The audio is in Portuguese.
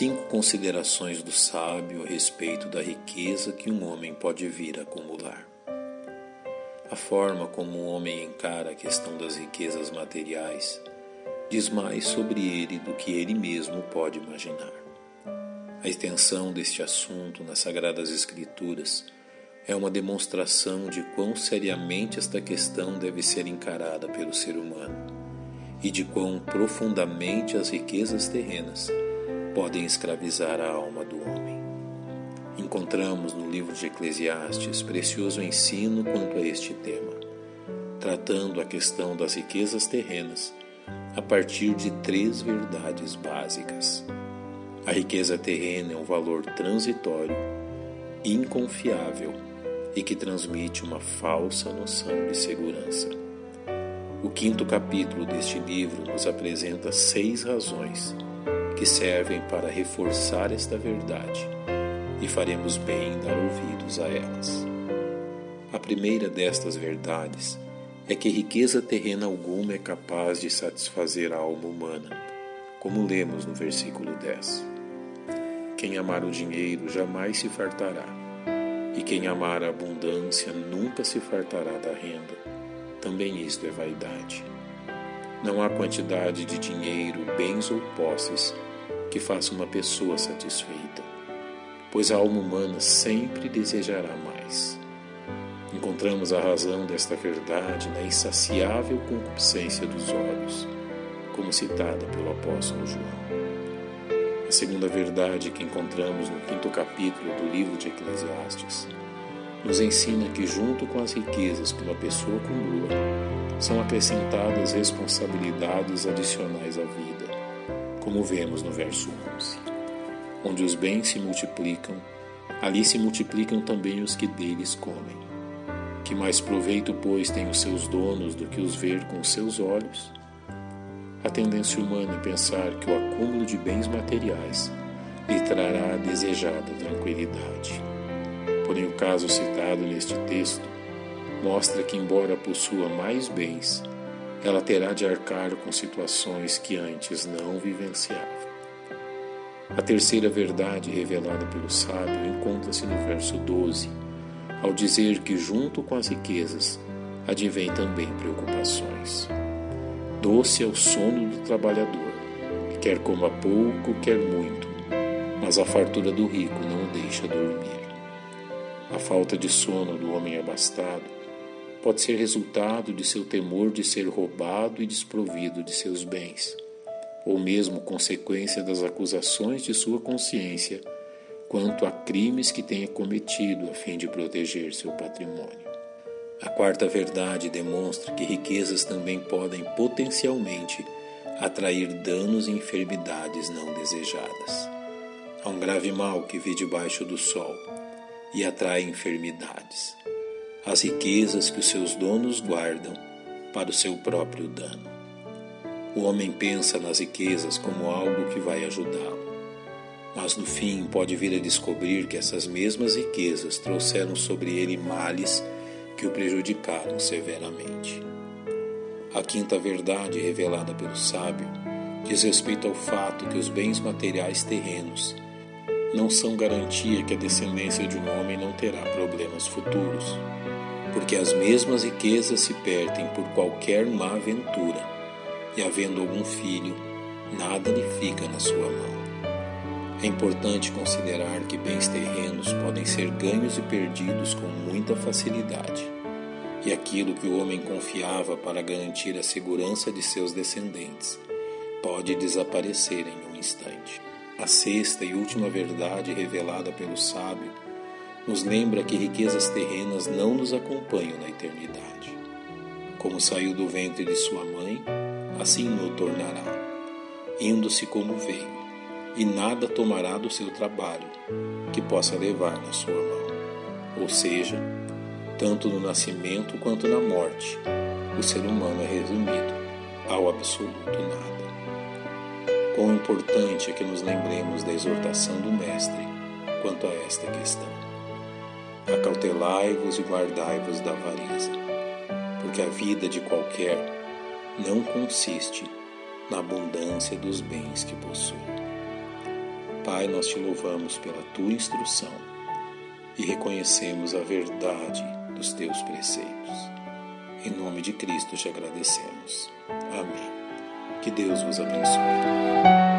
Cinco considerações do sábio a respeito da riqueza que um homem pode vir a acumular. A forma como um homem encara a questão das riquezas materiais diz mais sobre ele do que ele mesmo pode imaginar. A extensão deste assunto nas Sagradas Escrituras é uma demonstração de quão seriamente esta questão deve ser encarada pelo ser humano e de quão profundamente as riquezas terrenas podem escravizar a alma do homem. Encontramos no livro de Eclesiastes precioso ensino quanto a este tema, tratando a questão das riquezas terrenas a partir de três verdades básicas. A riqueza terrena é um valor transitório, inconfiável e que transmite uma falsa noção de segurança. O quinto capítulo deste livro nos apresenta seis razões que servem para reforçar esta verdade e faremos bem em dar ouvidos a elas. A primeira destas verdades é que riqueza terrena alguma é capaz de satisfazer a alma humana, como lemos no versículo 10. Quem amar o dinheiro jamais se fartará, e quem amar a abundância nunca se fartará da renda. Também isto é vaidade. Não há quantidade de dinheiro, bens ou posses que faça uma pessoa satisfeita, pois a alma humana sempre desejará mais. Encontramos a razão desta verdade na insaciável concupiscência dos olhos, como citada pelo apóstolo João. A segunda verdade que encontramos no quinto capítulo do livro de Eclesiastes nos ensina que, junto com as riquezas que uma pessoa acumula, são acrescentadas responsabilidades adicionais à vida, como vemos no verso 11. Onde os bens se multiplicam, ali se multiplicam também os que deles comem. Que mais proveito, pois, têm os seus donos do que os ver com os seus olhos? A tendência humana é pensar que o acúmulo de bens materiais lhe trará a desejada tranquilidade. Porém, o caso citado neste texto mostra que, embora possua mais bens, ela terá de arcar com situações que antes não vivenciava. A terceira verdade revelada pelo sábio encontra-se no verso 12 ao dizer que, junto com as riquezas, advém também preocupações. Doce é o sono do trabalhador, quer coma pouco, quer muito, mas a fartura do rico não o deixa dormir. A falta de sono do homem abastado pode ser resultado de seu temor de ser roubado e desprovido de seus bens, ou mesmo consequência das acusações de sua consciência quanto a crimes que tenha cometido a fim de proteger seu patrimônio. A quarta verdade demonstra que riquezas também podem potencialmente atrair danos e enfermidades não desejadas. Há um grave mal que vive debaixo do sol e atrai enfermidades. As riquezas que os seus donos guardam para o seu próprio dano. O homem pensa nas riquezas como algo que vai ajudá-lo mas no fim pode vir a descobrir que essas mesmas riquezas trouxeram sobre ele males que o prejudicaram severamente. A quinta verdade revelada pelo sábio diz respeito ao fato que os bens materiais terrenos não são garantia que a descendência de um homem não terá problemas futuros, porque as mesmas riquezas se perdem por qualquer má aventura, e havendo algum filho, nada lhe fica na sua mão. É importante considerar que bens terrenos podem ser ganhos e perdidos com muita facilidade, e aquilo que o homem confiava para garantir a segurança de seus descendentes pode desaparecer em um instante. A sexta e última verdade revelada pelo sábio nos lembra que riquezas terrenas não nos acompanham na eternidade. Como saiu do ventre de sua mãe, assim o tornará, indo-se como veio e nada tomará do seu trabalho que possa levar na sua mão. Ou seja, tanto no nascimento quanto na morte, o ser humano é resumido ao absoluto nada. Quão importante é que nos lembremos da exortação do Mestre quanto a esta questão. Acautelai-vos e guardai-vos da avareza, porque a vida de qualquer não consiste na abundância dos bens que possui. Pai, nós te louvamos pela tua instrução e reconhecemos a verdade dos teus preceitos. Em nome de Cristo te agradecemos. Amém. Que Deus vos abençoe.